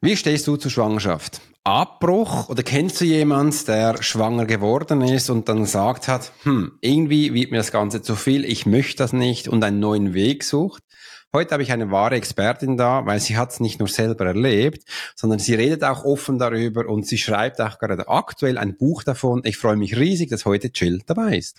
Wie stehst du zur Schwangerschaft? Abbruch oder kennst du jemanden, der schwanger geworden ist und dann gesagt hat, hm, irgendwie wird mir das Ganze zu viel, ich möchte das nicht und einen neuen Weg sucht? Heute habe ich eine wahre Expertin da, weil sie hat es nicht nur selber erlebt, sondern sie redet auch offen darüber und sie schreibt auch gerade aktuell ein Buch davon. Ich freue mich riesig, dass heute Jill dabei ist.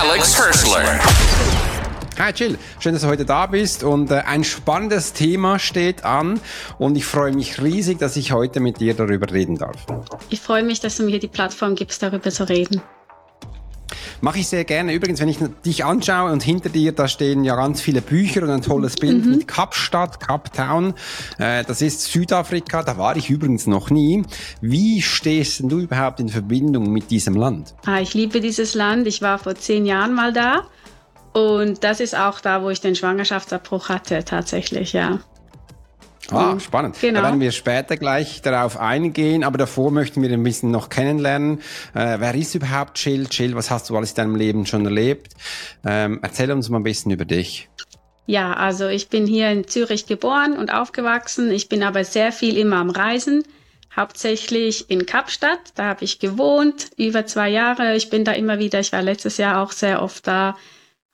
Alex Hirschler. Hi Jill, schön, dass du heute da bist und äh, ein spannendes Thema steht an und ich freue mich riesig, dass ich heute mit dir darüber reden darf. Ich freue mich, dass du mir die Plattform gibst, darüber zu reden. Mache ich sehr gerne. Übrigens, wenn ich dich anschaue und hinter dir, da stehen ja ganz viele Bücher und ein tolles Bild mhm. mit Kapstadt, Cape Town. Äh, das ist Südafrika, da war ich übrigens noch nie. Wie stehst du überhaupt in Verbindung mit diesem Land? Ah, ich liebe dieses Land. Ich war vor zehn Jahren mal da. Und das ist auch da, wo ich den Schwangerschaftsabbruch hatte, tatsächlich, ja. Ah, spannend. Genau. Da werden wir später gleich darauf eingehen, aber davor möchten wir ein bisschen noch kennenlernen. Äh, wer ist überhaupt Jill? Jill, was hast du alles in deinem Leben schon erlebt? Ähm, erzähl uns mal ein bisschen über dich. Ja, also ich bin hier in Zürich geboren und aufgewachsen. Ich bin aber sehr viel immer am Reisen, hauptsächlich in Kapstadt. Da habe ich gewohnt, über zwei Jahre. Ich bin da immer wieder, ich war letztes Jahr auch sehr oft da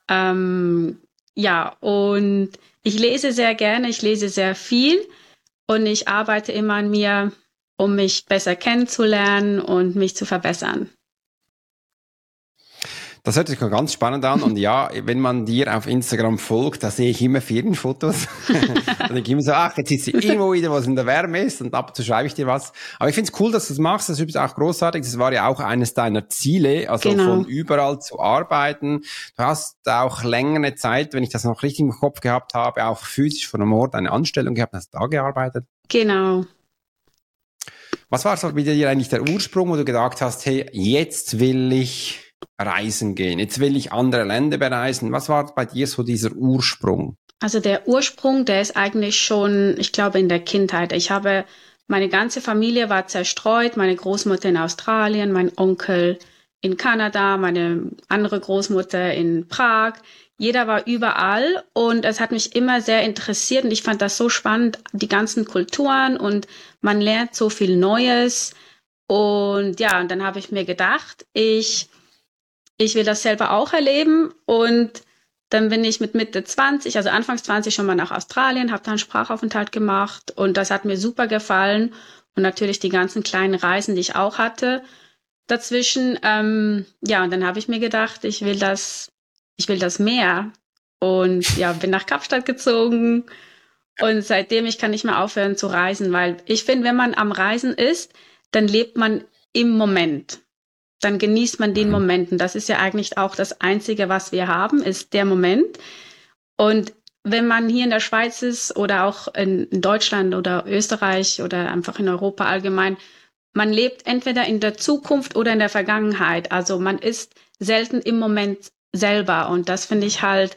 ähm, ja, und ich lese sehr gerne, ich lese sehr viel und ich arbeite immer an mir, um mich besser kennenzulernen und mich zu verbessern. Das hört sich ganz spannend an. Und ja, wenn man dir auf Instagram folgt, da sehe ich immer Ferienfotos. da denke ich immer so, ach, jetzt ist sie irgendwo wieder, was in der Wärme ist und ab und zu schreibe ich dir was. Aber ich finde es cool, dass du das machst. Das ist übrigens auch großartig. Das war ja auch eines deiner Ziele, also genau. von überall zu arbeiten. Du hast auch längere Zeit, wenn ich das noch richtig im Kopf gehabt habe, auch physisch von einem Ort eine Anstellung gehabt, hast da gearbeitet. Genau. Was war so wieder dir eigentlich der Ursprung, wo du gedacht hast, hey, jetzt will ich reisen gehen. Jetzt will ich andere Länder bereisen. Was war bei dir so dieser Ursprung? Also der Ursprung, der ist eigentlich schon, ich glaube, in der Kindheit. Ich habe, meine ganze Familie war zerstreut, meine Großmutter in Australien, mein Onkel in Kanada, meine andere Großmutter in Prag. Jeder war überall und es hat mich immer sehr interessiert und ich fand das so spannend, die ganzen Kulturen und man lernt so viel Neues. Und ja, und dann habe ich mir gedacht, ich ich will das selber auch erleben und dann bin ich mit Mitte 20, also Anfangs 20 schon mal nach Australien, habe da einen Sprachaufenthalt gemacht und das hat mir super gefallen und natürlich die ganzen kleinen Reisen, die ich auch hatte dazwischen. Ähm, ja, und dann habe ich mir gedacht, ich will das, ich will das mehr und ja, bin nach Kapstadt gezogen und seitdem ich kann nicht mehr aufhören zu reisen, weil ich finde, wenn man am Reisen ist, dann lebt man im Moment dann genießt man den mhm. Momenten. Das ist ja eigentlich auch das Einzige, was wir haben, ist der Moment. Und wenn man hier in der Schweiz ist oder auch in Deutschland oder Österreich oder einfach in Europa allgemein, man lebt entweder in der Zukunft oder in der Vergangenheit. Also man ist selten im Moment selber. Und das finde ich halt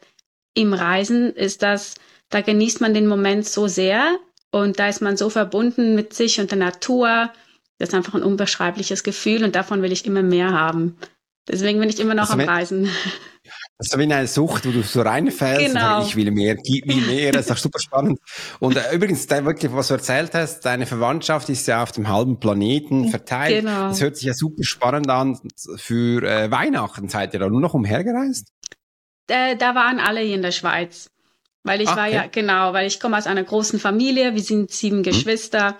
im Reisen ist das, da genießt man den Moment so sehr und da ist man so verbunden mit sich und der Natur das ist einfach ein unbeschreibliches Gefühl und davon will ich immer mehr haben. Deswegen bin ich immer noch also am Reisen. Das ist so wie eine Sucht, wo du so reinfällst genau. und sagst, ich will mehr, gib mir mehr, das ist doch super spannend. Und äh, übrigens, da wirklich, was du erzählt hast, deine Verwandtschaft ist ja auf dem halben Planeten verteilt. Genau. Das hört sich ja super spannend an. Für äh, Weihnachten seid ihr da nur noch umhergereist? Äh, da waren alle hier in der Schweiz. Weil ich okay. war ja, genau, weil ich komme aus einer großen Familie, wir sind sieben hm. Geschwister.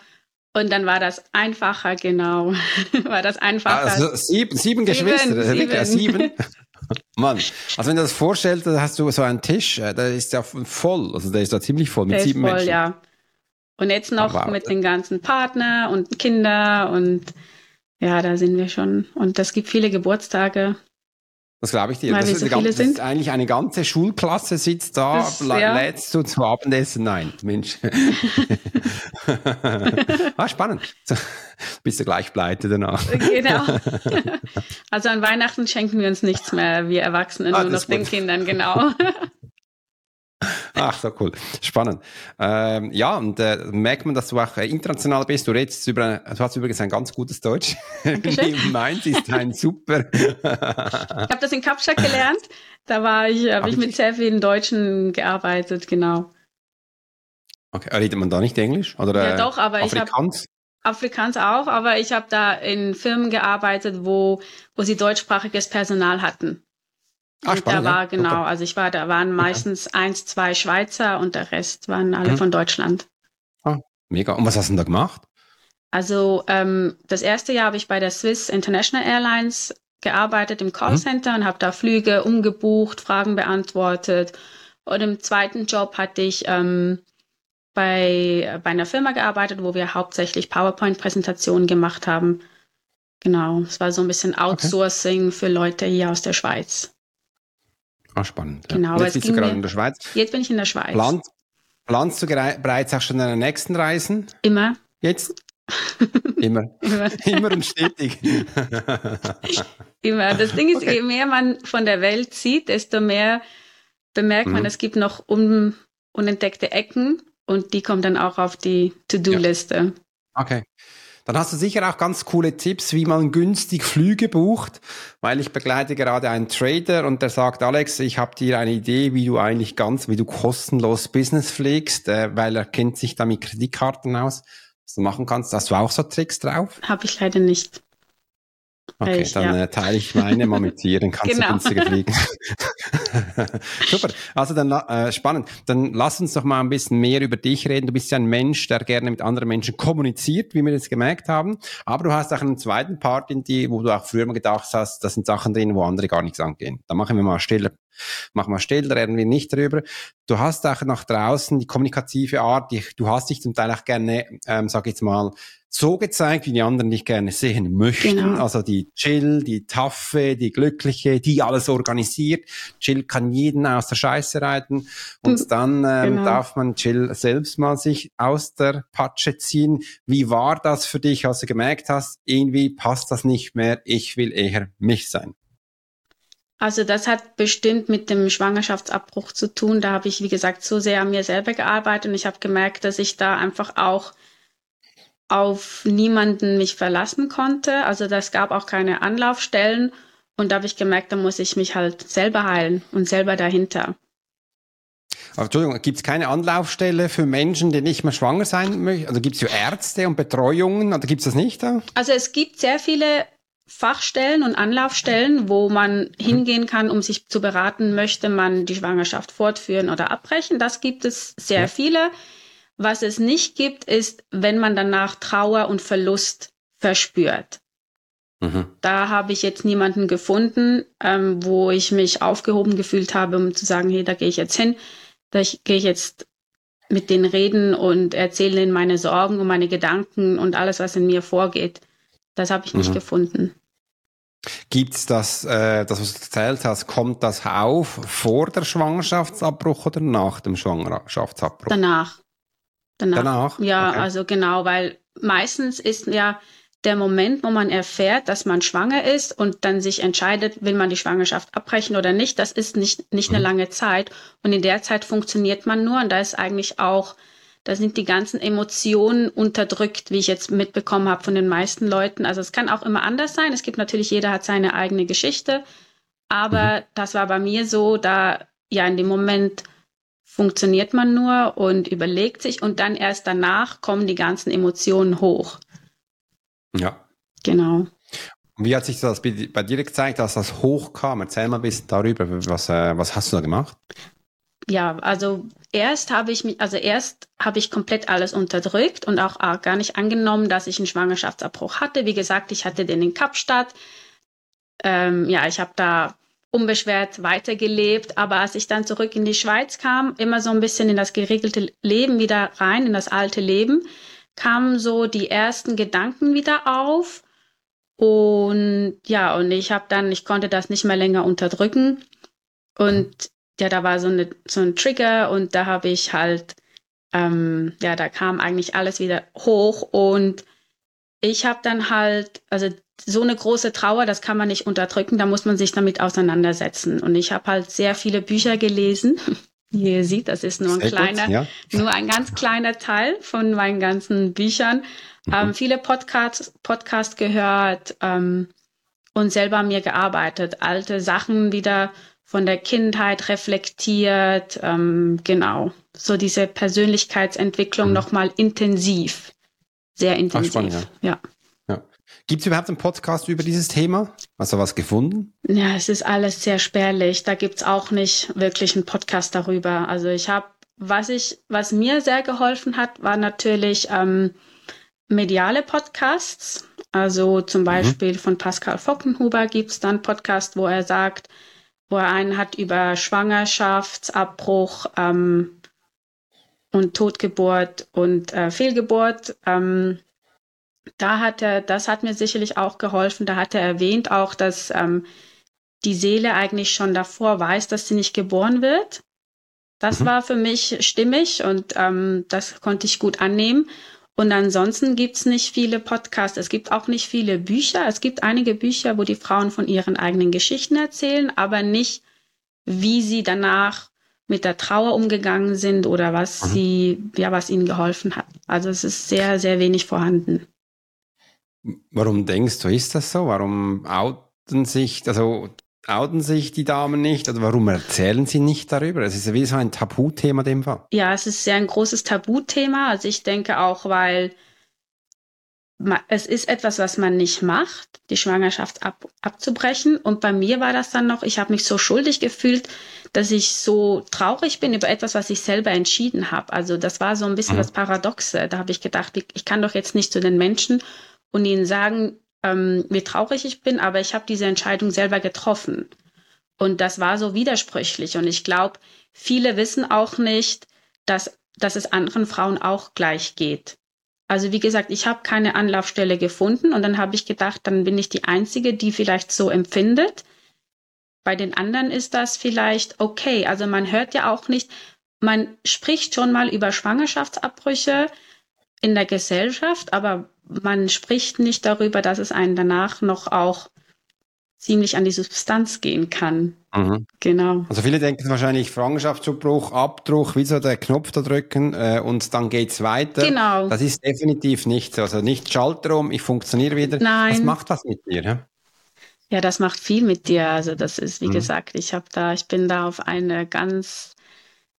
Und dann war das einfacher, genau. war das einfacher. Also sieben, sieben Geschwister, sieben. sieben. Mann, also wenn du das vorstellst, da hast du so einen Tisch, äh, der ist ja voll, also der ist da ziemlich voll mit Der sieben voll, Menschen. ja. Und jetzt noch Wow. mit den ganzen Partner und Kinder und ja, da sind wir schon. Und es gibt viele Geburtstage. Das glaube ich dir. Weil das, wir ist so viele das sind. eigentlich eine ganze Schulklasse sitzt da, Das- ja. lädst du zum Abendessen. Nein, Mensch. ah, spannend. So, bist du gleich pleite danach. Genau. also an Weihnachten schenken wir uns nichts mehr, wir Erwachsenen, Ah, nur noch den. Kindern, genau. Ach, so cool. Spannend. Ähm, ja, und äh, merkt man, dass du auch äh, international bist. Du redest über, du hast übrigens ein ganz gutes Deutsch. Meins ist ein super. Ich habe das in Kapstadt gelernt. Da war ich, habe Ah, ich mit sehr vielen Deutschen gearbeitet, genau. okay, redet man da nicht Englisch? Oder, Ja, äh, doch, aber ich habe Afrikaans? Afrikaans auch, aber ich habe da in Firmen gearbeitet, wo, wo sie deutschsprachiges Personal hatten. Ah, und spannend, da war ja. genau, Super. also ich war, da waren meistens eins, zwei Schweizer und der Rest waren alle Mhm. von Deutschland. Mega. Und was hast du denn da gemacht? Also ähm, das erste Jahr habe ich bei der Swiss International Airlines gearbeitet im Callcenter und habe da Flüge umgebucht, Fragen beantwortet. Und im zweiten Job hatte ich ähm, bei, bei einer Firma gearbeitet, wo wir hauptsächlich PowerPoint-Präsentationen gemacht haben. Genau, es war so ein bisschen Outsourcing für Leute hier aus der Schweiz. Ah, spannend. Ja. Genau, jetzt bist du gerade in der Schweiz. Jetzt bin ich in der Schweiz. Plant, planst du bereits auch schon deine nächsten Reisen? Immer. Jetzt? Immer. Immer. Immer und stetig. Immer. Das Ding ist, Okay. je mehr man von der Welt sieht, desto mehr bemerkt man, Mhm. es gibt noch un unentdeckte Ecken und die kommen dann auch auf die To-Do-Liste. Okay. Dann hast du sicher auch ganz coole Tipps, wie man günstig Flüge bucht, weil ich begleite gerade einen Trader und der sagt, Alex, ich habe dir eine Idee, wie du eigentlich ganz, wie du kostenlos Business fliegst, äh, weil er kennt sich da mit Kreditkarten aus, was du machen kannst. Hast du auch so Tricks drauf? Habe ich leider nicht. Okay, Ich, dann ja. äh, teile ich meine mal mit dir, dann kannst Genau. du günstiger fliegen. Super, also dann äh, spannend. Dann lass uns doch mal ein bisschen mehr über dich reden. Du bist ja ein Mensch, der gerne mit anderen Menschen kommuniziert, wie wir jetzt gemerkt haben. Aber du hast auch einen zweiten Part in dir, wo du auch früher mal gedacht hast, das sind Sachen drin, wo andere gar nichts angehen. Da machen wir mal stiller. Machen wir still, da reden wir nicht drüber. Du hast auch nach draußen die kommunikative Art, die, du hast dich zum Teil auch gerne, ähm, sag ich jetzt mal, so gezeigt, wie die anderen dich gerne sehen möchten. Genau. Also die Chill, die Taffe, die Glückliche, die alles organisiert. Chill kann jeden aus der Scheiße reiten. Und Hm, dann ähm, genau. darf man Chill selbst mal sich aus der Patsche ziehen. Wie war das für dich, als du gemerkt hast, irgendwie passt das nicht mehr, ich will eher mich sein? Also das hat bestimmt mit dem Schwangerschaftsabbruch zu tun. Da habe ich, wie gesagt, so sehr an mir selber gearbeitet und ich habe gemerkt, dass ich da einfach auch auf niemanden mich verlassen konnte. Also das gab auch keine Anlaufstellen und da habe ich gemerkt, da muss ich mich halt selber heilen und selber dahinter. Aber Entschuldigung, gibt es keine Anlaufstelle für Menschen, die nicht mehr schwanger sein möchten? Also gibt es ja Ärzte und Betreuungen oder gibt es das nicht? Da? Also es gibt sehr viele Fachstellen und Anlaufstellen, wo man hingehen kann, um sich zu beraten, möchte man die Schwangerschaft fortführen oder abbrechen. Das gibt es sehr viele. Was es nicht gibt, ist, wenn man danach Trauer und Verlust verspürt. Mhm. Da habe ich jetzt niemanden gefunden, ähm, wo ich mich aufgehoben gefühlt habe, um zu sagen, hey, da gehe ich jetzt hin, da gehe ich jetzt mit denen reden und erzähle ihnen meine Sorgen und meine Gedanken und alles, was in mir vorgeht. Das habe ich nicht Mhm. gefunden. Gibt's das, äh, das, was du erzählt hast, kommt das auf vor der Schwangerschaftsabbruch oder nach dem Schwangerschaftsabbruch? Danach. Danach. Danach? Ja, Okay. also genau, weil meistens ist ja der Moment, wo man erfährt, dass man schwanger ist und dann sich entscheidet, will man die Schwangerschaft abbrechen oder nicht, das ist nicht, nicht eine Mhm. lange Zeit. Und in der Zeit funktioniert man nur und da ist eigentlich auch, da sind die ganzen Emotionen unterdrückt, wie ich jetzt mitbekommen habe von den meisten Leuten. Also es kann auch immer anders sein. Es gibt natürlich, jeder hat seine eigene Geschichte. Aber das war bei mir so, da ja in dem Moment funktioniert man nur und überlegt sich und dann erst danach kommen die ganzen Emotionen hoch. Ja. Genau. Und wie hat sich das bei bei dir gezeigt, dass das hochkam? Erzähl mal ein bisschen darüber. Was, äh, was hast du da gemacht? Ja, also erst habe ich mich, also erst habe ich komplett alles unterdrückt und auch äh, gar nicht angenommen, dass ich einen Schwangerschaftsabbruch hatte. Wie gesagt, ich hatte den in Kapstadt. Ähm, ja, ich habe da unbeschwert weitergelebt. Aber als ich dann zurück in die Schweiz kam, immer so ein bisschen in das geregelte Leben wieder rein, in das alte Leben, kamen so die ersten Gedanken wieder auf. Und ja, und ich habe dann, ich konnte das nicht mehr länger unterdrücken. Und ja, da war so, eine, so ein Trigger und da habe ich halt, ähm, ja, da kam eigentlich alles wieder hoch und ich habe dann halt, also so eine große Trauer, das kann man nicht unterdrücken, da muss man sich damit auseinandersetzen. Und ich habe halt sehr viele Bücher gelesen. Wie ihr seht, das ist nur ein sehr kleiner, gut, ja. nur ein ganz kleiner Teil von meinen ganzen Büchern. Mhm. Ähm, viele Podcasts Podcast gehört ähm, und selber mir gearbeitet, alte Sachen wieder von der Kindheit reflektiert, ähm, genau. So diese Persönlichkeitsentwicklung mhm. nochmal intensiv. Sehr intensiv. Ach, spannend, ja. ja. Gibt es überhaupt einen Podcast über dieses Thema? Hast du was gefunden? Ja, es ist alles sehr spärlich. Da gibt's auch nicht wirklich einen Podcast darüber. Also ich habe, was ich, was mir sehr geholfen hat, war natürlich ähm, mediale Podcasts. Also zum mhm. Beispiel mhm. von Pascal Fockenhuber gibt's dann Podcast, wo er sagt, wo er einen hat über Schwangerschaftsabbruch ähm, und Totgeburt und äh, Fehlgeburt. Ähm, da hat er, das hat mir sicherlich auch geholfen. Da hat er erwähnt auch, dass ähm, die Seele eigentlich schon davor weiß, dass sie nicht geboren wird. Das mhm. war für mich stimmig und ähm, das konnte ich gut annehmen. Und ansonsten gibt's nicht viele Podcasts. Es gibt auch nicht viele Bücher. Es gibt einige Bücher, wo die Frauen von ihren eigenen Geschichten erzählen, aber nicht, wie sie danach mit der Trauer umgegangen sind oder was mhm. sie, ja, was ihnen geholfen hat. Also es ist sehr, sehr wenig vorhanden. Warum denkst du, ist das so? Warum outen sich, also outen sich die Damen nicht oder warum erzählen sie nicht darüber? Es ist ja wie so ein Tabuthema dem Fall. Ja, es ist sehr ein großes Tabuthema. Also ich denke auch, weil es ist etwas, was man nicht macht, die Schwangerschaft ab, abzubrechen. Und bei mir war das dann noch, ich habe mich so schuldig gefühlt, dass ich so traurig bin über etwas, was ich selber entschieden habe. Also das war so ein bisschen mhm. das Paradoxe. Da habe ich gedacht, ich kann doch jetzt nicht zu den Menschen und ihnen sagen, ähm, wie traurig ich bin, aber ich habe diese Entscheidung selber getroffen. Und das war so widersprüchlich. Und ich glaube, viele wissen auch nicht, dass, dass es anderen Frauen auch gleich geht. Also wie gesagt, ich habe keine Anlaufstelle gefunden und dann habe ich gedacht, dann bin ich die Einzige, die vielleicht so empfindet. Bei den anderen ist das vielleicht okay. Also man hört ja auch nicht, man spricht schon mal über Schwangerschaftsabbrüche in der Gesellschaft, aber man spricht nicht darüber, dass es einen danach noch auch ziemlich an die Substanz gehen kann. Mhm. Genau. Also viele denken wahrscheinlich Schwangerschaftsabbruch, Abdruch, wie so der Knopf da drücken äh, und dann geht's weiter. Genau. Das ist definitiv nicht so. Also nicht Schalter um, ich funktioniere wieder. Nein. Das macht was mit dir, ja? Ja, das macht viel mit dir. Also das ist, wie mhm. gesagt, ich habe da, ich bin da auf eine ganz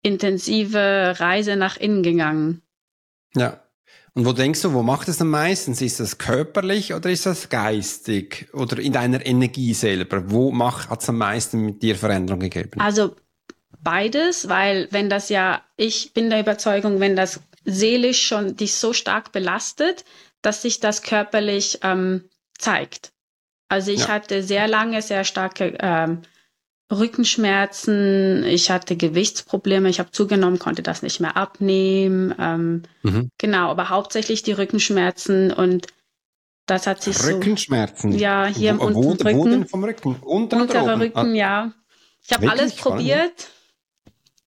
intensive Reise nach innen gegangen. Ja. Und wo denkst du, wo macht es am meisten? Ist das körperlich oder ist das geistig oder in deiner Energie selber? Wo hat es am meisten mit dir Veränderung gegeben? Also beides, weil wenn das ja, ich bin der Überzeugung, wenn das seelisch schon dich so stark belastet, dass sich das körperlich ähm, zeigt. Also ich ja. hatte sehr lange sehr starke ähm, Rückenschmerzen, ich hatte Gewichtsprobleme, ich habe zugenommen, konnte das nicht mehr abnehmen. Ähm, mhm. Genau, aber hauptsächlich die Rückenschmerzen und das hat sich Rückenschmerzen? So, ja, hier im wo, unteren Rücken. Wo denn vom Rücken? Unter Unterer Rücken, ah. ja. Ich habe alles probiert.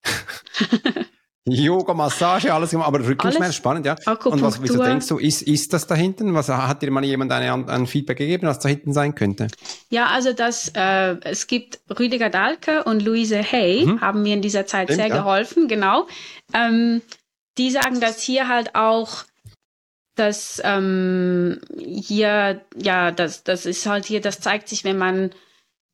Yoga, Massage, alles gemacht, aber Rückenschmerz, spannend, ja. Und was, wieso denkst du, ist, ist das da hinten? Was hat dir mal jemand eine, ein Feedback gegeben, was da hinten sein könnte? Ja, also das, äh, es gibt Rüdiger Dahlke und Luise Hay, mhm. haben mir in dieser Zeit Stimmt, sehr ja. geholfen, genau. Ähm, die sagen, dass hier halt auch dass ähm, hier, ja, das, das ist halt hier, das zeigt sich, wenn man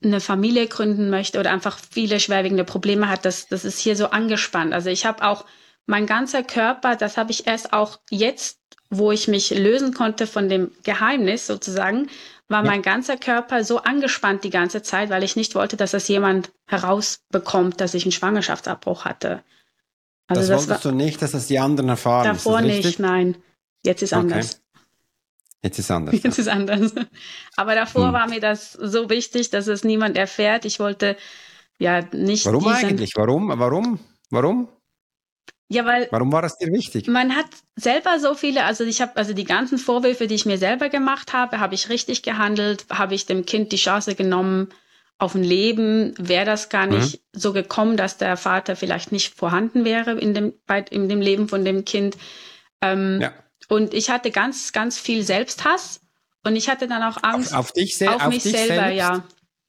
eine Familie gründen möchte oder einfach viele schwerwiegende Probleme hat, das, das ist hier so angespannt. Also ich habe auch mein ganzer Körper, das habe ich erst auch jetzt, wo ich mich lösen konnte von dem Geheimnis sozusagen, war ja. mein ganzer Körper so angespannt die ganze Zeit, weil ich nicht wollte, dass das jemand herausbekommt, dass ich einen Schwangerschaftsabbruch hatte. Also das, das wolltest war, du nicht, dass das die anderen erfahren. Davor nicht, nein. Jetzt ist okay. anders. Jetzt ist es anders. Jetzt ist anders. Aber davor hm. war mir das so wichtig, dass es niemand erfährt. Ich wollte ja nicht. Warum eigentlich? Warum? Warum? Warum? Ja, weil. Warum war das dir wichtig? Man hat selber so viele, also ich habe, also die ganzen Vorwürfe, die ich mir selber gemacht habe, habe ich richtig gehandelt, habe ich dem Kind die Chance genommen auf ein Leben, wäre das gar nicht mhm. so gekommen, dass der Vater vielleicht nicht vorhanden wäre in dem, bei, in dem Leben von dem Kind. Ähm, ja. Und ich hatte ganz, ganz viel Selbsthass und ich hatte dann auch Angst auf, auf dich auf, auf mich dich selber, selbst? ja.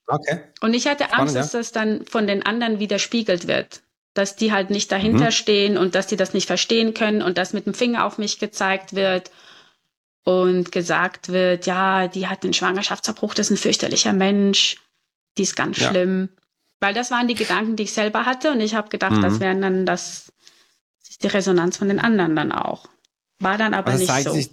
Okay. Und ich hatte Angst, Spannend, dass das dann von den anderen widerspiegelt wird dass die halt nicht dahinter mhm. stehen und dass die das nicht verstehen können und dass mit dem Finger auf mich gezeigt wird und gesagt wird, ja, die hat einen Schwangerschaftsabbruch, das ist ein fürchterlicher Mensch, die ist ganz ja. schlimm. Weil das waren die Gedanken, die ich selber hatte und ich habe gedacht, mhm. das wären dann das, das ist die Resonanz von den anderen dann auch. War dann aber also nicht so. Sich,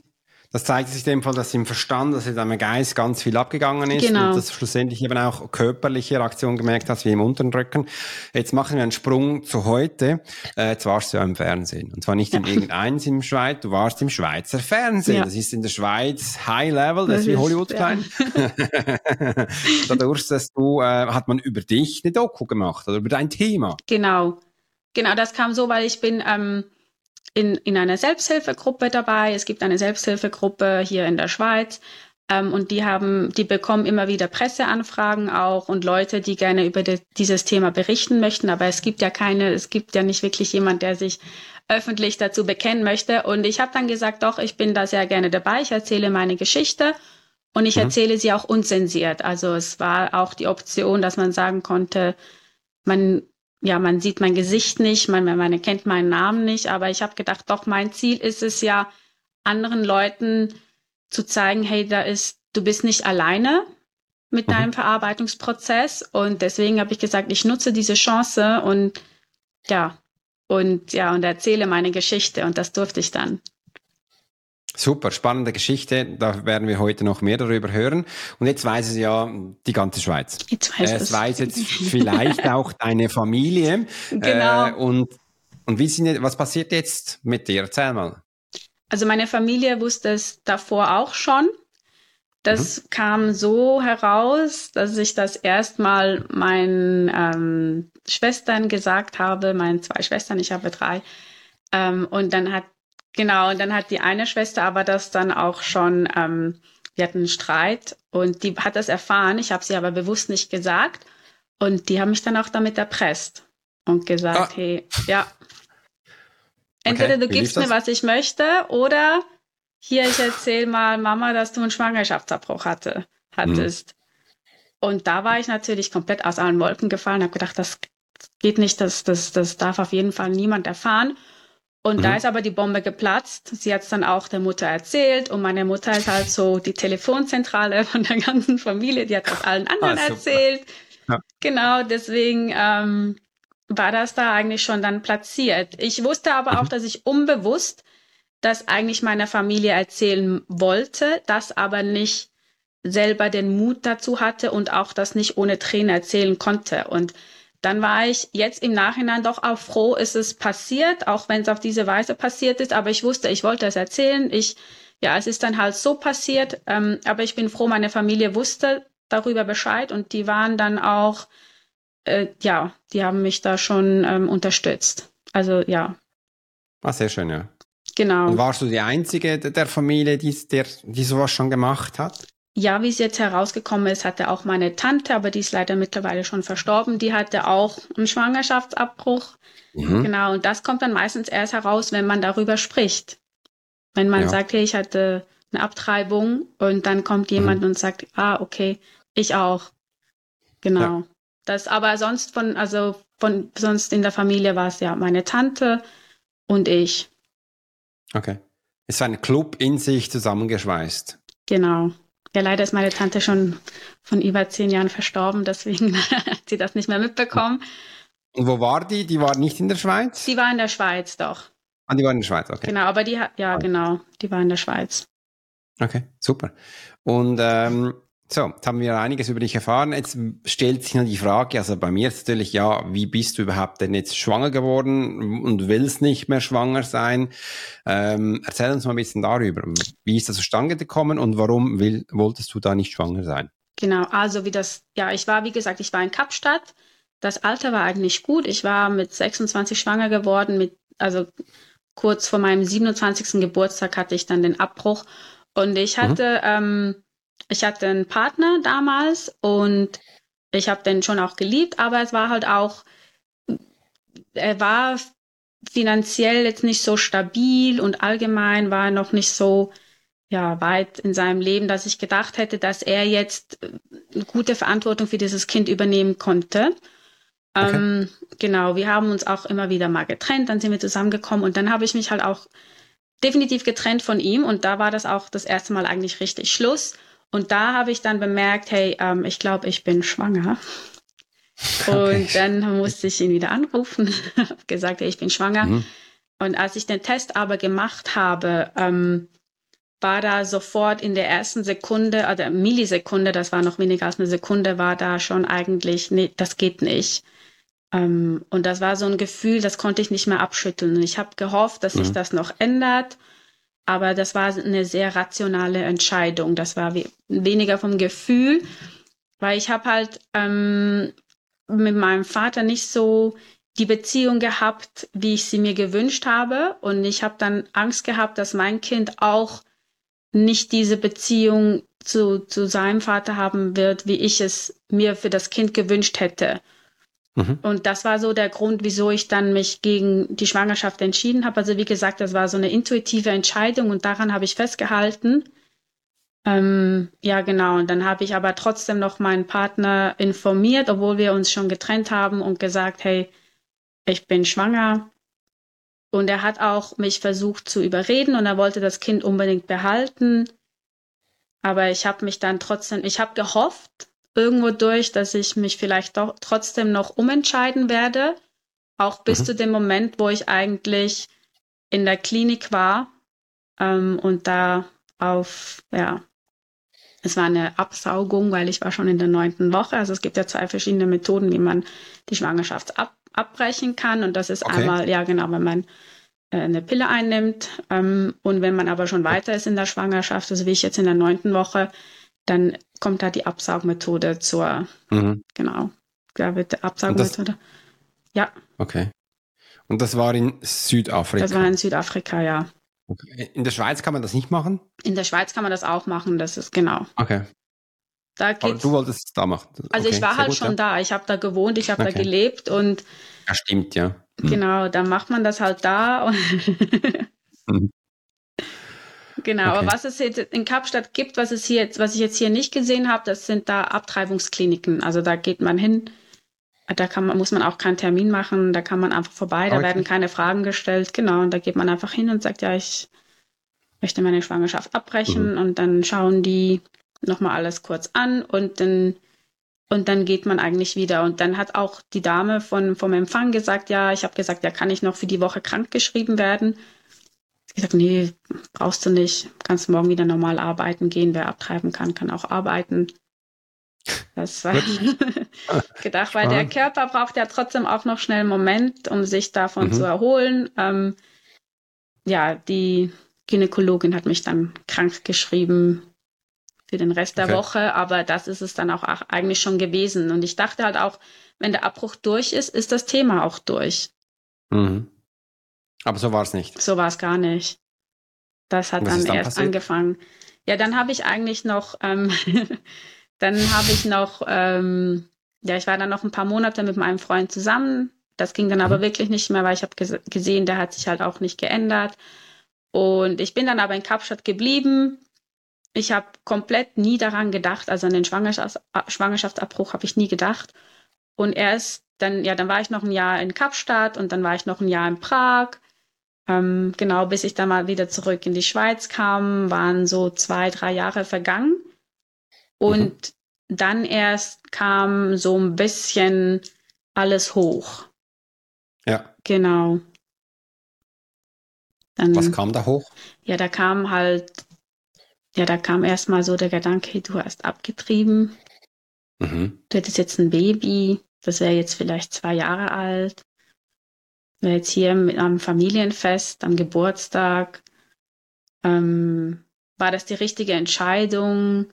das zeigt sich in dem Fall, dass im Verstand, dass in deinem Geist ganz viel abgegangen ist genau. und dass schlussendlich eben auch körperliche Reaktionen gemerkt hast, wie im unteren Rücken. Jetzt machen wir einen Sprung zu heute. Äh, jetzt warst du ja im Fernsehen. Und zwar nicht in irgendeins im Schweiz, du warst im Schweizer Fernsehen. Ja. Das ist in der Schweiz High Level, das, das ist wie Hollywood ist, klein. Ja. Dadurch, dass du, äh, hat man über dich eine Doku gemacht oder über dein Thema. Genau. Genau, das kam so, weil ich bin, ähm, in, in einer Selbsthilfegruppe dabei. Es gibt eine Selbsthilfegruppe hier in der Schweiz. Ähm, und die haben, die bekommen immer wieder Presseanfragen auch und Leute, die gerne über de, dieses Thema berichten möchten. Aber es gibt ja keine, es gibt ja nicht wirklich jemand, der sich öffentlich dazu bekennen möchte. Und ich habe dann gesagt, doch, ich bin da sehr gerne dabei. Ich erzähle meine Geschichte und ich mhm. erzähle sie auch unzensiert. Also es war auch die Option, dass man sagen konnte, man ja, man sieht mein Gesicht nicht, man, man erkennt meinen Namen nicht, aber ich habe gedacht, doch, mein Ziel ist es ja, anderen Leuten zu zeigen, hey, da ist, du bist nicht alleine mit mhm. deinem Verarbeitungsprozess. Und deswegen habe ich gesagt, ich nutze diese Chance und ja, und ja, und erzähle meine Geschichte. Und das durfte ich dann. Super, spannende Geschichte. Da werden wir heute noch mehr darüber hören. Und jetzt weiß es ja die ganze Schweiz. Jetzt weiß äh, es. weiß jetzt vielleicht auch deine Familie. Genau. Äh, und, und wie sind, was passiert jetzt mit dir? Erzähl mal. Also meine Familie wusste es davor auch schon. Das mhm. kam so heraus, dass ich das erstmal meinen ähm, Schwestern gesagt habe, meinen zwei Schwestern, ich habe drei. Ähm, und dann hat Genau, und dann hat die eine Schwester aber das dann auch schon, ähm, wir hatten einen Streit und die hat das erfahren, ich habe sie aber bewusst nicht gesagt und die haben mich dann auch damit erpresst und gesagt, ah. hey, ja, entweder okay. du gibst mir, was ich möchte oder hier, ich erzähl mal Mama, dass du einen Schwangerschaftsabbruch hatte, hattest. Mhm. Und da war ich natürlich komplett aus allen Wolken gefallen, habe gedacht, das geht nicht, das, das, das darf auf jeden Fall niemand erfahren. Und mhm. da ist aber die Bombe geplatzt. Sie hat es dann auch der Mutter erzählt und meine Mutter ist halt so die Telefonzentrale von der ganzen Familie. Die hat das allen anderen ah, erzählt. Ja. Genau, deswegen ähm, war das da eigentlich schon dann platziert. Ich wusste aber mhm. auch, dass ich unbewusst das eigentlich meiner Familie erzählen wollte, das aber nicht selber den Mut dazu hatte und auch das nicht ohne Tränen erzählen konnte. Und dann war ich jetzt im Nachhinein doch auch froh, ist es passiert, auch wenn es auf diese Weise passiert ist. Aber ich wusste, ich wollte es erzählen. Ich, ja, es ist dann halt so passiert. Ähm, aber ich bin froh, meine Familie wusste darüber Bescheid und die waren dann auch, äh, ja, die haben mich da schon ähm, unterstützt. Also ja. Ah, sehr schön, ja. Genau. Und warst du die Einzige der Familie, die, der, die sowas schon gemacht hat? Ja, wie es jetzt herausgekommen ist, hatte auch meine Tante, aber die ist leider mittlerweile schon verstorben, die hatte auch einen Schwangerschaftsabbruch. Mhm. Genau, und das kommt dann meistens erst heraus, wenn man darüber spricht. Wenn man ja. sagt, hey, ich hatte eine Abtreibung und dann kommt jemand mhm. und sagt, ah, okay, ich auch. Genau. Ja. Das aber sonst von, also von sonst in der Familie war es ja meine Tante und ich. Okay. Es ist ein Club in sich zusammengeschweißt. Genau. Ja, leider ist meine Tante schon von über zehn Jahren verstorben, deswegen hat sie das nicht mehr mitbekommen. Und wo war die? Die war nicht in der Schweiz? Die war in der Schweiz, doch. Ah, die war in der Schweiz, okay. Genau, aber die hat, ja, genau, die war in der Schweiz. Okay, super. Und ähm, So, jetzt haben wir einiges über dich erfahren. Jetzt stellt sich noch die Frage, also bei mir ist natürlich, ja, wie bist du überhaupt denn jetzt schwanger geworden und willst nicht mehr schwanger sein? Ähm, erzähl uns mal ein bisschen darüber. Wie ist das zustande gekommen und warum will, wolltest du da nicht schwanger sein? Genau, also wie das, ja, ich war, wie gesagt, ich war in Kapstadt. Das Alter war eigentlich gut. Ich war mit 26 schwanger geworden, mit, also kurz vor meinem 27. Geburtstag hatte ich dann den Abbruch. Und ich mhm. hatte, mhm. ähm, ich hatte einen Partner damals und ich habe den schon auch geliebt, aber es war halt auch, er war finanziell jetzt nicht so stabil und allgemein war er noch nicht so ja, weit in seinem Leben, dass ich gedacht hätte, dass er jetzt eine gute Verantwortung für dieses Kind übernehmen konnte. Okay. Ähm, genau, wir haben uns auch immer wieder mal getrennt, dann sind wir zusammengekommen und dann habe ich mich halt auch definitiv getrennt von ihm und da war das auch das erste Mal eigentlich richtig Schluss. Und da habe ich dann bemerkt, hey, ähm, ich glaube, ich bin schwanger. Okay. Und dann musste ich ihn wieder anrufen, gesagt, hey, ich bin schwanger. Mhm. Und als ich den Test aber gemacht habe, ähm, war da sofort in der ersten Sekunde, oder Millisekunde, das war noch weniger als eine Sekunde, war da schon eigentlich, nee, das geht nicht. Ähm, und das war so ein Gefühl, das konnte ich nicht mehr abschütteln. Und ich habe gehofft, dass mhm. sich das noch ändert. Aber das war eine sehr rationale Entscheidung. Das war weniger vom Gefühl, weil ich habe halt ähm, mit meinem Vater nicht so die Beziehung gehabt, wie ich sie mir gewünscht habe. Und ich habe dann Angst gehabt, dass mein Kind auch nicht diese Beziehung zu, zu seinem Vater haben wird, wie ich es mir für das Kind gewünscht hätte. Mhm. Und das war so der Grund, wieso ich dann mich gegen die Schwangerschaft entschieden habe. Also wie gesagt, das war so eine intuitive Entscheidung und daran habe ich festgehalten. Ähm, ja, genau. Und dann habe ich aber trotzdem noch meinen Partner informiert, obwohl wir uns schon getrennt haben und gesagt, hey, ich bin schwanger. Und er hat auch mich versucht zu überreden und er wollte das Kind unbedingt behalten. Aber ich habe mich dann trotzdem, ich habe gehofft, irgendwo durch, dass ich mich vielleicht doch trotzdem noch umentscheiden werde, auch bis mhm. zu dem Moment, wo ich eigentlich in der Klinik war ähm, und da auf, ja, es war eine Absaugung, weil ich war schon in der neunten Woche. Also es gibt ja zwei verschiedene Methoden, wie man die Schwangerschaft ab, abbrechen kann. Und das ist okay. einmal, ja genau, wenn man äh, eine Pille einnimmt. Ähm, und wenn man aber schon weiter ist in der Schwangerschaft, also wie ich jetzt in der neunten Woche, dann kommt da die Absaugmethode zur, mhm. genau, da wird die Absaugmethode. ja. Okay. Und das war in Südafrika? Das war in Südafrika, ja. Okay. In der Schweiz kann man das nicht machen? In der Schweiz kann man das auch machen, das ist genau. Okay. Da Aber du wolltest es da machen? Also okay, ich war halt gut, schon ja. da, ich habe da gewohnt, ich habe okay. da gelebt und. Ja, stimmt, ja. Mhm. Genau, dann macht man das halt da. mhm. Genau, okay. aber was es jetzt in Kapstadt gibt, was es hier jetzt, was ich jetzt hier nicht gesehen habe, das sind da Abtreibungskliniken. Also da geht man hin, da kann man, muss man auch keinen Termin machen, da kann man einfach vorbei, da okay. werden keine Fragen gestellt, genau, und da geht man einfach hin und sagt, ja, ich möchte meine Schwangerschaft abbrechen mhm. und dann schauen die nochmal alles kurz an und dann und dann geht man eigentlich wieder. Und dann hat auch die Dame von, vom Empfang gesagt, ja, ich habe gesagt, ja, kann ich noch für die Woche krank geschrieben werden? Ich gesagt, nee, brauchst du nicht. Kannst morgen wieder normal arbeiten gehen. Wer abtreiben kann, kann auch arbeiten. Das war gedacht, weil der Körper braucht ja trotzdem auch noch schnell einen Moment, um sich davon mhm. zu erholen. Ähm, ja, die Gynäkologin hat mich dann krank geschrieben für den Rest der okay. Woche, aber das ist es dann auch eigentlich schon gewesen. Und ich dachte halt auch, wenn der Abbruch durch ist, ist das Thema auch durch. Mhm. Aber so war es nicht. So war es gar nicht. Das hat dann, dann, erst passiert? angefangen. Ja, dann habe ich eigentlich noch, ähm, dann habe ich noch, ähm, ja, ich war dann noch ein paar Monate mit meinem Freund zusammen. Das ging dann mhm. aber wirklich nicht mehr, weil ich habe ges gesehen, der hat sich halt auch nicht geändert. Und ich bin dann aber in Kapstadt geblieben. Ich habe komplett nie daran gedacht, also an den Schwangerschafts Schwangerschaftsabbruch habe ich nie gedacht. Und erst dann, ja, dann war ich noch ein Jahr in Kapstadt und dann war ich noch ein Jahr in Prag ähm, genau, bis ich dann mal wieder zurück in die Schweiz kam, waren so zwei, drei Jahre vergangen. Und mhm. dann erst kam so ein bisschen alles hoch. Ja. Genau. Dann, Was kam da hoch? Ja, da kam halt ja, da kam erstmal so der Gedanke, du hast abgetrieben. Mhm. Du hättest jetzt ein Baby, das wäre jetzt vielleicht zwei Jahre alt. Wäre jetzt hier mit einem Familienfest, am Geburtstag. Ähm, war das die richtige Entscheidung?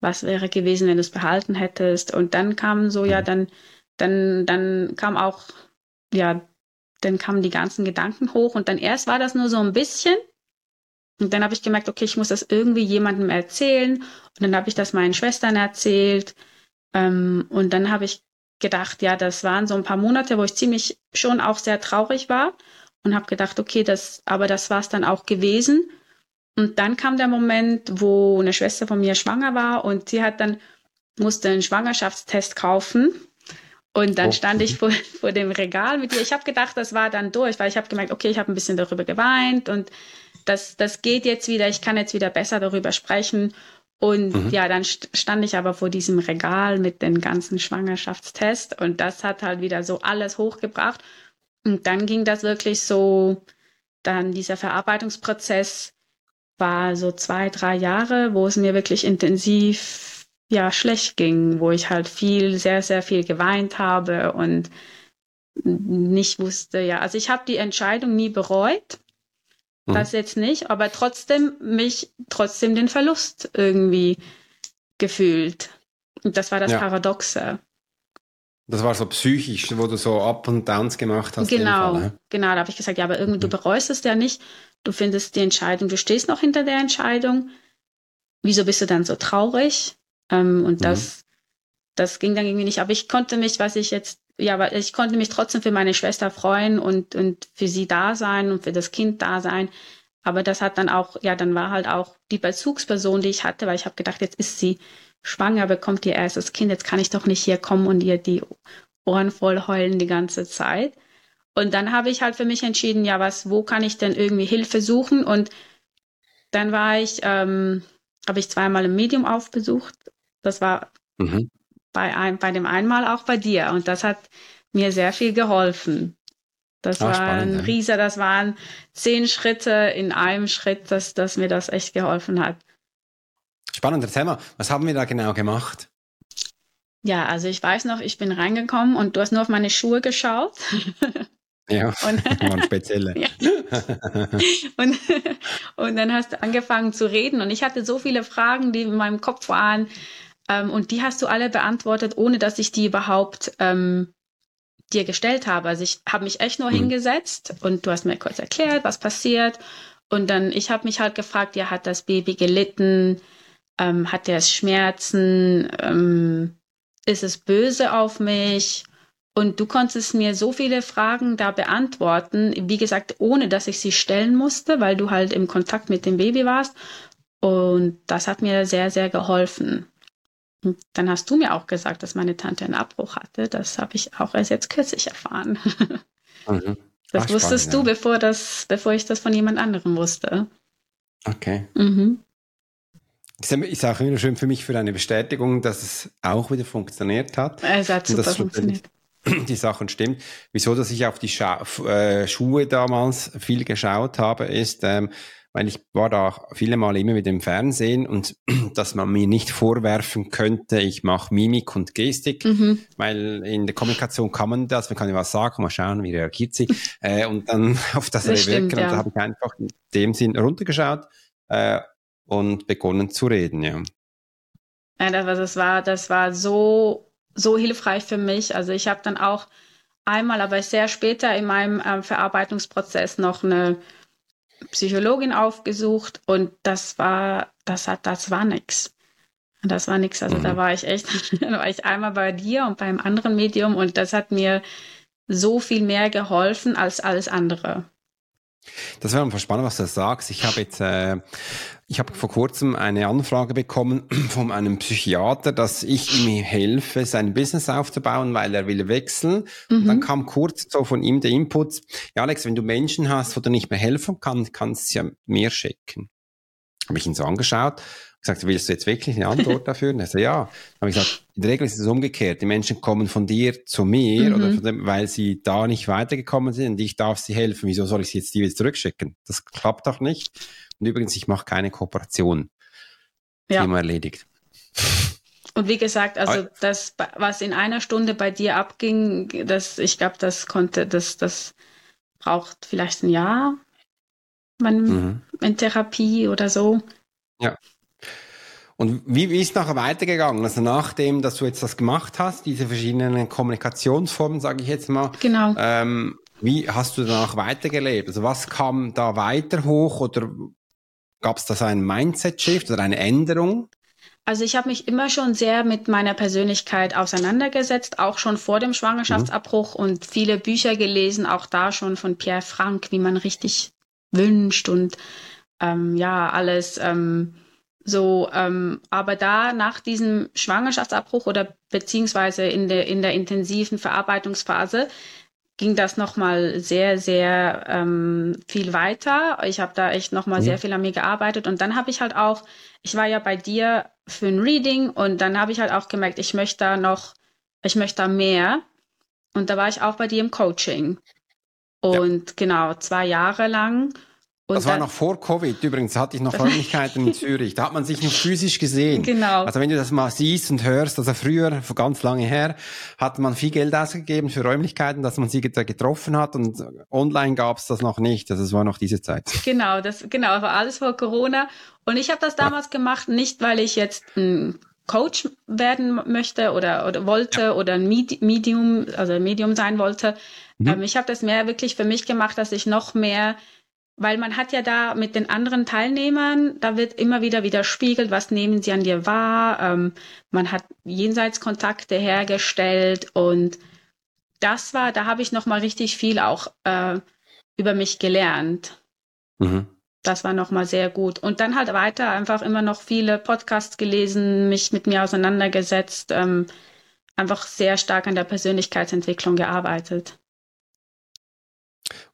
Was wäre gewesen, wenn du es behalten hättest? Und dann kam so, ja, mhm. dann, dann, dann kam auch, ja, dann kamen die ganzen Gedanken hoch und dann erst war das nur so ein bisschen und dann habe ich gemerkt, okay, ich muss das irgendwie jemandem erzählen. Und dann habe ich das meinen Schwestern erzählt. Ähm, und dann habe ich gedacht, ja, das waren so ein paar Monate, wo ich ziemlich schon auch sehr traurig war und habe gedacht, okay, das, aber das war es dann auch gewesen. Und dann kam der Moment, wo eine Schwester von mir schwanger war und sie hat dann musste einen Schwangerschaftstest kaufen. Und dann oh. stand ich vor, vor dem Regal mit ihr. Ich habe gedacht, das war dann durch, weil ich habe gemerkt, okay, ich habe ein bisschen darüber geweint und das, das geht jetzt wieder, ich kann jetzt wieder besser darüber sprechen. Und mhm. ja, dann stand ich aber vor diesem Regal mit den ganzen Schwangerschaftstests und das hat halt wieder so alles hochgebracht. Und dann ging das wirklich so, dann dieser Verarbeitungsprozess war so zwei, drei Jahre, wo es mir wirklich intensiv, ja, schlecht ging, wo ich halt viel, sehr, sehr viel geweint habe und nicht wusste, ja, also ich habe die Entscheidung nie bereut, Mhm. Das jetzt nicht, aber trotzdem mich, trotzdem den Verlust irgendwie gefühlt. Und das war das ja. Paradoxe. Das war so psychisch, wo du so Up und Downs gemacht hast. Genau, Fall, ne? genau. Da habe ich gesagt, ja, aber irgendwie, mhm. du bereust es ja nicht. Du findest die Entscheidung, du stehst noch hinter der Entscheidung. Wieso bist du dann so traurig? Ähm, und mhm. das, das ging dann irgendwie nicht. Aber ich konnte mich, was ich jetzt ja, aber ich konnte mich trotzdem für meine Schwester freuen und, und für sie da sein und für das Kind da sein. Aber das hat dann auch, ja, dann war halt auch die Bezugsperson, die ich hatte, weil ich habe gedacht, jetzt ist sie schwanger, bekommt ihr erstes Kind, jetzt kann ich doch nicht hier kommen und ihr die Ohren voll heulen die ganze Zeit. Und dann habe ich halt für mich entschieden, ja, was, wo kann ich denn irgendwie Hilfe suchen? Und dann war ich, ähm, habe ich zweimal ein Medium aufbesucht. Das war mhm bei, ein, bei dem einmal auch bei dir. Und das hat mir sehr viel geholfen. Das Ach, war spannend, ein Rieser, das waren zehn Schritte in einem Schritt, dass, dass mir das echt geholfen hat. Spannend, erzähl mal, was haben wir da genau gemacht? Ja, also ich weiß noch, ich bin reingekommen und du hast nur auf meine Schuhe geschaut. Ja, und, waren spezielle. ja. und, und dann hast du angefangen zu reden und ich hatte so viele Fragen, die in meinem Kopf waren. Ähm, und die hast du alle beantwortet, ohne dass ich die überhaupt ähm, dir gestellt habe. Also ich habe mich echt nur mhm. hingesetzt und du hast mir kurz erklärt, was passiert. Und dann, ich habe mich halt gefragt, ja, hat das Baby gelitten? Ähm, hat der Schmerzen? Ähm, ist es böse auf mich? Und du konntest mir so viele Fragen da beantworten, wie gesagt, ohne dass ich sie stellen musste, weil du halt im Kontakt mit dem Baby warst. Und das hat mir sehr, sehr geholfen. Und dann hast du mir auch gesagt, dass meine Tante einen Abbruch hatte. Das habe ich auch erst jetzt kürzlich erfahren. Mhm. Das Ach, wusstest spannend, du, ja. bevor, das, bevor ich das von jemand anderem wusste. Okay. Mhm. Ist auch wieder schön für mich für eine Bestätigung, dass es auch wieder funktioniert hat. Es hat super funktioniert. Die Sachen stimmt. Wieso, dass ich auf die Scha äh, Schuhe damals viel geschaut habe, ist, ähm, weil ich war da viele Mal immer mit dem Fernsehen und dass man mir nicht vorwerfen könnte, ich mache Mimik und Gestik, mhm. weil in der Kommunikation kann man das, man kann ja was sagen, mal schauen, wie reagiert sie äh, und dann auf das, das reagieren. Ja. Und da habe ich einfach in dem Sinn runtergeschaut äh, und begonnen zu reden, ja. Ja, das, das war, das war so, so hilfreich für mich. Also ich habe dann auch einmal, aber sehr später in meinem äh, Verarbeitungsprozess noch eine Psychologin aufgesucht und das war, das hat, das war nix. Das war nix. Also mhm. da war ich echt, da war ich einmal bei dir und beim anderen Medium und das hat mir so viel mehr geholfen als alles andere. Das wäre einfach spannend, was du sagst. Ich habe jetzt, äh, ich habe vor kurzem eine Anfrage bekommen von einem Psychiater, dass ich ihm helfe, sein Business aufzubauen, weil er will wechseln. Mhm. Und dann mhm. kam kurz so von ihm der Input, ja Alex, wenn du Menschen hast, wo du nicht mehr helfen kannst, kannst du ja mehr schicken. Habe ich ihn so angeschaut gesagt, willst du jetzt wirklich eine Antwort dafür? Und er so, ja. Dann habe ich gesagt, in der Regel ist es umgekehrt. Die Menschen kommen von dir zu mir, mhm. oder dem, weil sie da nicht weitergekommen sind und ich darf sie helfen. Wieso soll ich sie jetzt dir wieder zurückschicken? Das klappt doch nicht. Und übrigens, ich mache keine Kooperation. ja. Thema erledigt. Und wie gesagt, also das, was in einer Stunde bei dir abging, das, ich glaube, das konnte, das, das braucht vielleicht ein Jahr man, mhm. in Therapie oder so. Ja. Und wie, wie ist nachher weitergegangen? Also nachdem, dass du jetzt das gemacht hast, diese verschiedenen Kommunikationsformen, sage ich jetzt mal. Genau. Ähm, wie hast du danach weitergelebt? Also was kam da weiter hoch oder gab es da so einen Mindset-Shift oder eine Änderung? Also ich habe mich immer schon sehr mit meiner Persönlichkeit auseinandergesetzt, auch schon vor dem Schwangerschaftsabbruch mhm. und viele Bücher gelesen, auch da schon von Pierre Frank, wie man richtig wünscht und ähm, ja, alles ähm, so, ähm, aber da nach diesem Schwangerschaftsabbruch oder beziehungsweise in der, in der intensiven Verarbeitungsphase ging das nochmal sehr, sehr ähm, viel weiter. Ich habe da echt nochmal mhm. sehr viel an mir gearbeitet. Und dann habe ich halt auch, ich war ja bei dir für ein Reading und dann habe ich halt auch gemerkt, ich möchte da noch, ich möchte da mehr. Und da war ich auch bei dir im Coaching. Und ja. genau, zwei Jahre lang. Und das war noch vor Covid. Übrigens hatte ich noch Räumlichkeiten in Zürich. Da hat man sich noch physisch gesehen. Genau. Also wenn du das mal siehst und hörst, also früher, vor ganz lange her, hat man viel Geld ausgegeben für Räumlichkeiten, dass man sie getroffen hat und online gab es das noch nicht. Also es war noch diese Zeit. Genau, das genau, war alles vor Corona. Und ich habe das damals ja. gemacht, nicht weil ich jetzt ein Coach werden möchte oder, oder wollte ja. oder ein Medium, also Medium sein wollte. Mhm. Ähm, ich habe das mehr wirklich für mich gemacht, dass ich noch mehr weil man hat ja da mit den anderen Teilnehmern, da wird immer wieder widerspiegelt, was nehmen sie an dir wahr. Ähm, man hat Jenseitskontakte hergestellt und das war, da habe ich noch mal richtig viel auch äh, über mich gelernt. Mhm. Das war noch mal sehr gut. Und dann halt weiter einfach immer noch viele Podcasts gelesen, mich mit mir auseinandergesetzt, ähm, einfach sehr stark an der Persönlichkeitsentwicklung gearbeitet.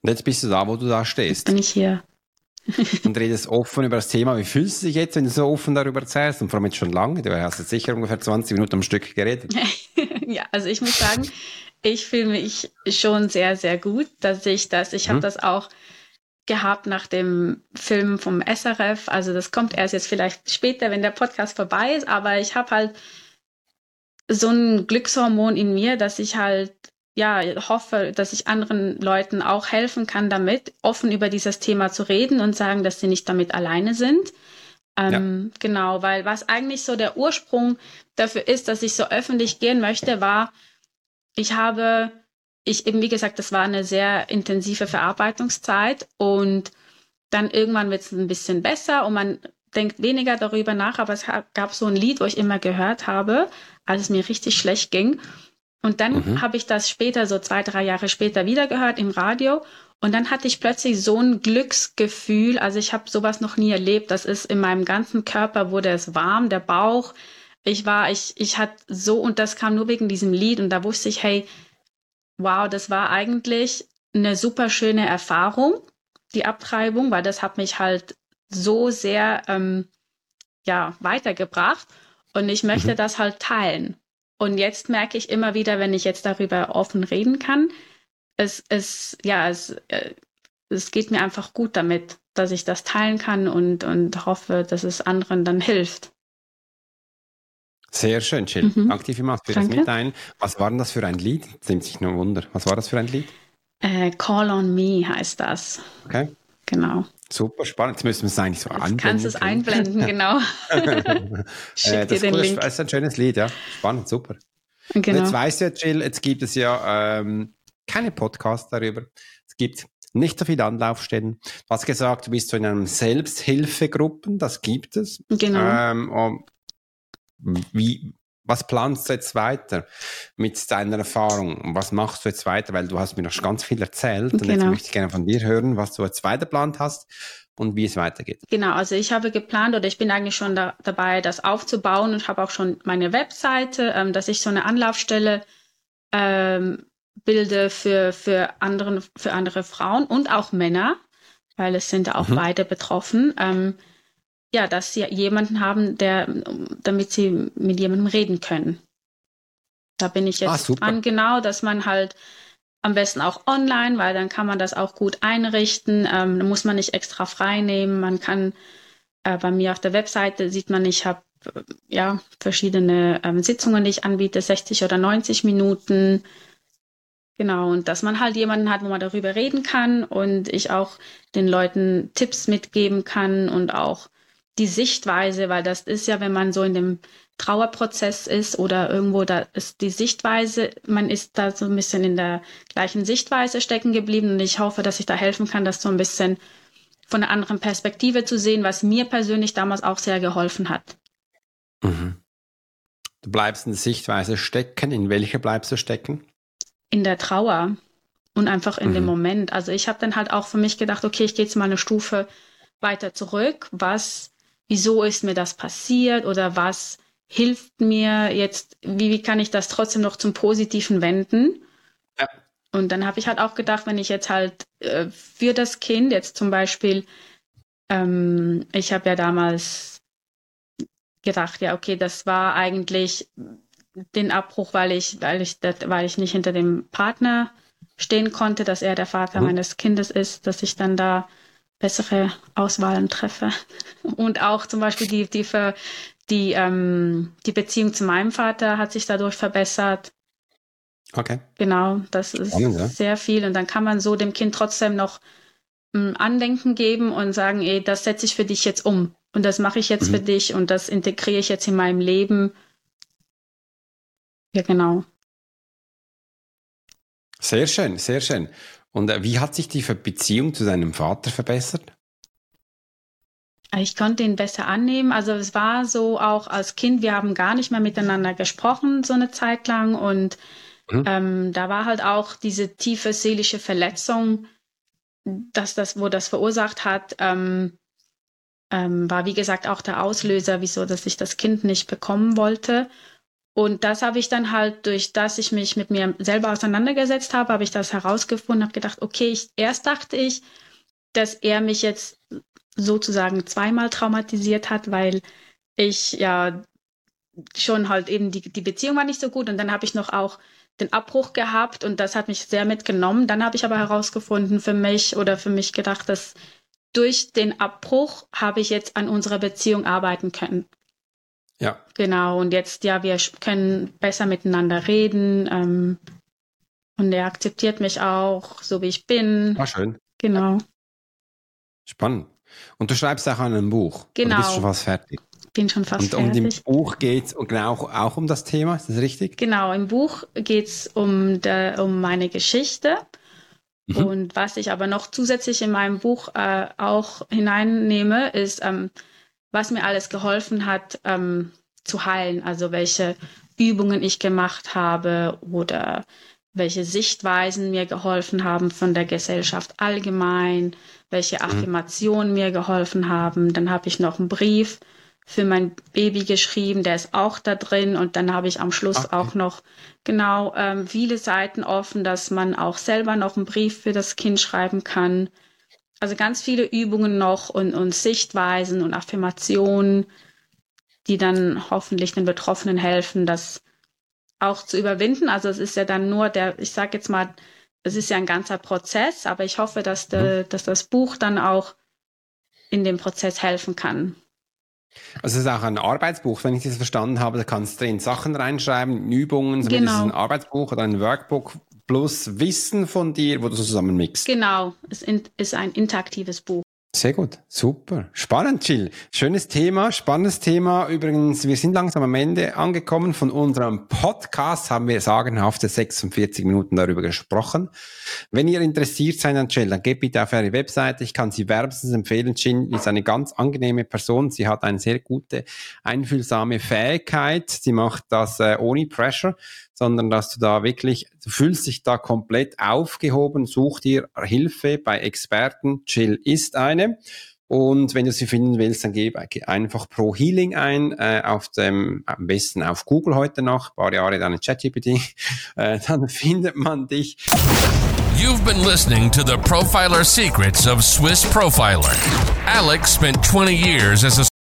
Und jetzt bist du da, wo du da stehst. Jetzt bin ich hier. und redest offen über das Thema. Wie fühlst du dich jetzt, wenn du so offen darüber erzählst? Und vor allem jetzt schon lange. Du hast jetzt sicher ungefähr 20 Minuten am Stück geredet. ja, also ich muss sagen, ich fühle mich schon sehr, sehr gut, dass ich das, ich habe mhm. das auch gehabt nach dem Film vom SRF. Also das kommt erst jetzt vielleicht später, wenn der Podcast vorbei ist, aber ich habe halt so ein Glückshormon in mir, dass ich halt ja, hoffe, dass ich anderen Leuten auch helfen kann, damit offen über dieses Thema zu reden und sagen, dass sie nicht damit alleine sind. Ähm, ja. Genau, weil was eigentlich so der Ursprung dafür ist, dass ich so öffentlich gehen möchte, war, ich habe, ich eben wie gesagt, das war eine sehr intensive Verarbeitungszeit und dann irgendwann wird es ein bisschen besser und man denkt weniger darüber nach, aber es gab so ein Lied, wo ich immer gehört habe, als es mir richtig schlecht ging. Und dann mhm. habe ich das später, so zwei, drei Jahre später, wieder gehört im Radio. Und dann hatte ich plötzlich so ein Glücksgefühl. Also ich habe sowas noch nie erlebt. Das ist in meinem ganzen Körper wurde es warm, der Bauch. Ich war, ich, ich hatte so, und das kam nur wegen diesem Lied. Und da wusste ich, hey, wow, das war eigentlich eine super schöne Erfahrung, die Abtreibung, weil das hat mich halt so sehr ähm, ja, weitergebracht. Und ich möchte mhm. das halt teilen. Und jetzt merke ich immer wieder, wenn ich jetzt darüber offen reden kann, es, es, ja, es, äh, es geht mir einfach gut damit, dass ich das teilen kann und, und hoffe, dass es anderen dann hilft. Sehr schön, Jill. Mhm. Danke vielmals für Danke. das Mitteilen. Was war denn das für ein Lied? Das nimmt sich nur Wunder. Was war das für ein Lied? Äh, Call on Me heißt das. Okay. Genau. Super spannend. Jetzt müssen wir es eigentlich so einblenden. Kannst du es einblenden, genau. Schick äh, dir den cool, Link. Das ist ein schönes Lied, ja. Spannend, super. Genau. jetzt weißt du ja, Jill, jetzt gibt es ja ähm, keine Podcasts darüber. Es gibt nicht so viele Anlaufstellen. Du hast gesagt, du bist so in einem Selbsthilfegruppen, das gibt es. Genau. Ähm, wie, was planst du jetzt weiter mit deiner Erfahrung? Was machst du jetzt weiter? Weil du hast mir noch ganz viel erzählt genau. und jetzt genau. möchte ich gerne von dir hören, was du jetzt weiter geplant hast und wie es weitergeht. Genau, also ich habe geplant oder ich bin eigentlich schon da, dabei, das aufzubauen und habe auch schon meine Webseite, ähm, dass ich so eine Anlaufstelle ähm, bilde für, für, anderen, für andere Frauen und auch Männer, weil es sind auch mhm. beide betroffen. Ähm, ja, dass sie jemanden haben, der, damit sie mit jemandem reden können. Da bin ich jetzt ah, dran, genau, dass man halt am besten auch online, weil dann kann man das auch gut einrichten. Ähm, da muss man nicht extra frei nehmen. Man kann Äh, bei mir auf der Webseite sieht man, ich habe äh, ja verschiedene ähm, Sitzungen, die ich anbiete, 60 oder 90 Minuten. Genau, und dass man halt jemanden hat, wo man darüber reden kann und ich auch den Leuten Tipps mitgeben kann und auch die Sichtweise, weil das ist ja, wenn man so in dem Trauerprozess ist oder irgendwo da ist die Sichtweise, man ist da so ein bisschen in der gleichen Sichtweise stecken geblieben und ich hoffe, dass ich da helfen kann, das so ein bisschen von einer anderen Perspektive zu sehen, was mir persönlich damals auch sehr geholfen hat. Mhm. Du bleibst in der Sichtweise stecken. In welcher bleibst du stecken? In der Trauer und einfach in mhm. dem Moment. Also ich habe dann halt auch für mich gedacht, okay, ich gehe jetzt mal eine Stufe weiter zurück. Was, wieso ist mir das passiert oder was hilft mir jetzt, wie, wie kann ich das trotzdem noch zum Positiven wenden? Ja. Und dann habe ich halt auch gedacht, wenn ich jetzt halt äh, für das Kind jetzt zum Beispiel, ähm, ich habe ja damals gedacht, ja, okay, das war eigentlich den Abbruch, weil ich, weil ich, weil ich nicht hinter dem Partner stehen konnte, dass er der Vater mhm. meines Kindes ist, dass ich dann da bessere Auswahlen treffe. Und auch zum Beispiel die, die, die, ähm, die Beziehung zu meinem Vater hat sich dadurch verbessert. Okay. Genau, das ist Spannend, ja? sehr viel. Und dann kann man so dem Kind trotzdem noch ein ähm, Andenken geben und sagen, ey, das setze ich für dich jetzt um. Und das mache ich jetzt mhm. für dich und das integriere ich jetzt in meinem Leben. Ja, genau. Sehr schön, sehr schön. Und äh, wie hat sich die Beziehung zu deinem Vater verbessert? Ich konnte ihn besser annehmen. Also es war so auch als Kind, wir haben gar nicht mehr miteinander gesprochen, so eine Zeit lang. Und mhm. ähm, da war halt auch diese tiefe seelische Verletzung, dass das, wo das verursacht hat, ähm, ähm, war wie gesagt auch der Auslöser, wieso, dass ich das Kind nicht bekommen wollte. Und das habe ich dann halt durch, dass ich mich mit mir selber auseinandergesetzt habe, habe ich das herausgefunden, habe gedacht, okay, ich, erst dachte ich, dass er mich jetzt sozusagen zweimal traumatisiert hat, weil ich ja schon halt eben die, die Beziehung war nicht so gut und dann habe ich noch auch den Abbruch gehabt und das hat mich sehr mitgenommen. Dann habe ich aber herausgefunden für mich oder für mich gedacht, dass durch den Abbruch habe ich jetzt an unserer Beziehung arbeiten können. Ja. Genau, und jetzt, ja, wir können besser miteinander reden. Ähm, und er akzeptiert mich auch, so wie ich bin. War schön. Genau. Spannend. Und du schreibst auch an einem Buch. Genau. Du bist schon fast fertig. Bin schon fast und fertig. Und im Buch geht es genau auch um das Thema, ist das richtig? Genau, im Buch geht es um, um meine Geschichte. Mhm. Und was ich aber noch zusätzlich in meinem Buch äh, auch hineinnehme, ist, ähm, was mir alles geholfen hat, ähm, zu heilen. Also welche Übungen ich gemacht habe oder welche Sichtweisen mir geholfen haben von der Gesellschaft allgemein, welche mhm. Affirmationen mhm. mir geholfen haben. Dann habe ich noch einen Brief für mein Baby geschrieben, der ist auch da drin. Und dann habe ich am Schluss okay. auch noch genau ähm, viele Seiten offen, dass man auch selber noch einen Brief für das Kind schreiben kann. Also ganz viele Übungen noch und, und Sichtweisen und Affirmationen, die dann hoffentlich den Betroffenen helfen, das auch zu überwinden. Also es ist ja dann nur der, ich sage jetzt mal, es ist ja ein ganzer Prozess, aber ich hoffe, dass, de, mhm. dass das Buch dann auch in dem Prozess helfen kann. Also es ist auch ein Arbeitsbuch, wenn ich das verstanden habe. Da kannst du drin Sachen reinschreiben, Übungen, so genau. ist ein Arbeitsbuch oder ein Workbook plus Wissen von dir, wo du zusammen mixst. Genau, es ist ein interaktives Buch. Sehr gut, super. Spannend, Jill. Schönes Thema, spannendes Thema. Übrigens, wir sind langsam am Ende angekommen von unserem Podcast, haben wir sagenhafte 46 Minuten darüber gesprochen. Wenn ihr interessiert seid an Jill, dann geht bitte auf ihre Webseite. Ich kann sie wärmstens empfehlen. Jill ist eine ganz angenehme Person. Sie hat eine sehr gute, einfühlsame Fähigkeit. Sie macht das äh, ohne Pressure sondern dass du da wirklich, du fühlst dich da komplett aufgehoben, such dir Hilfe bei Experten. Chill ist eine. Und wenn du sie finden willst, dann gebe einfach Pro Healing ein, äh, auf dem, am besten auf Google heute noch, paar Jahre dann in ChatGPT, äh, dann findet man dich. You've been listening to the Profiler Secrets of Swiss Profiler. Alex spent 20 years as a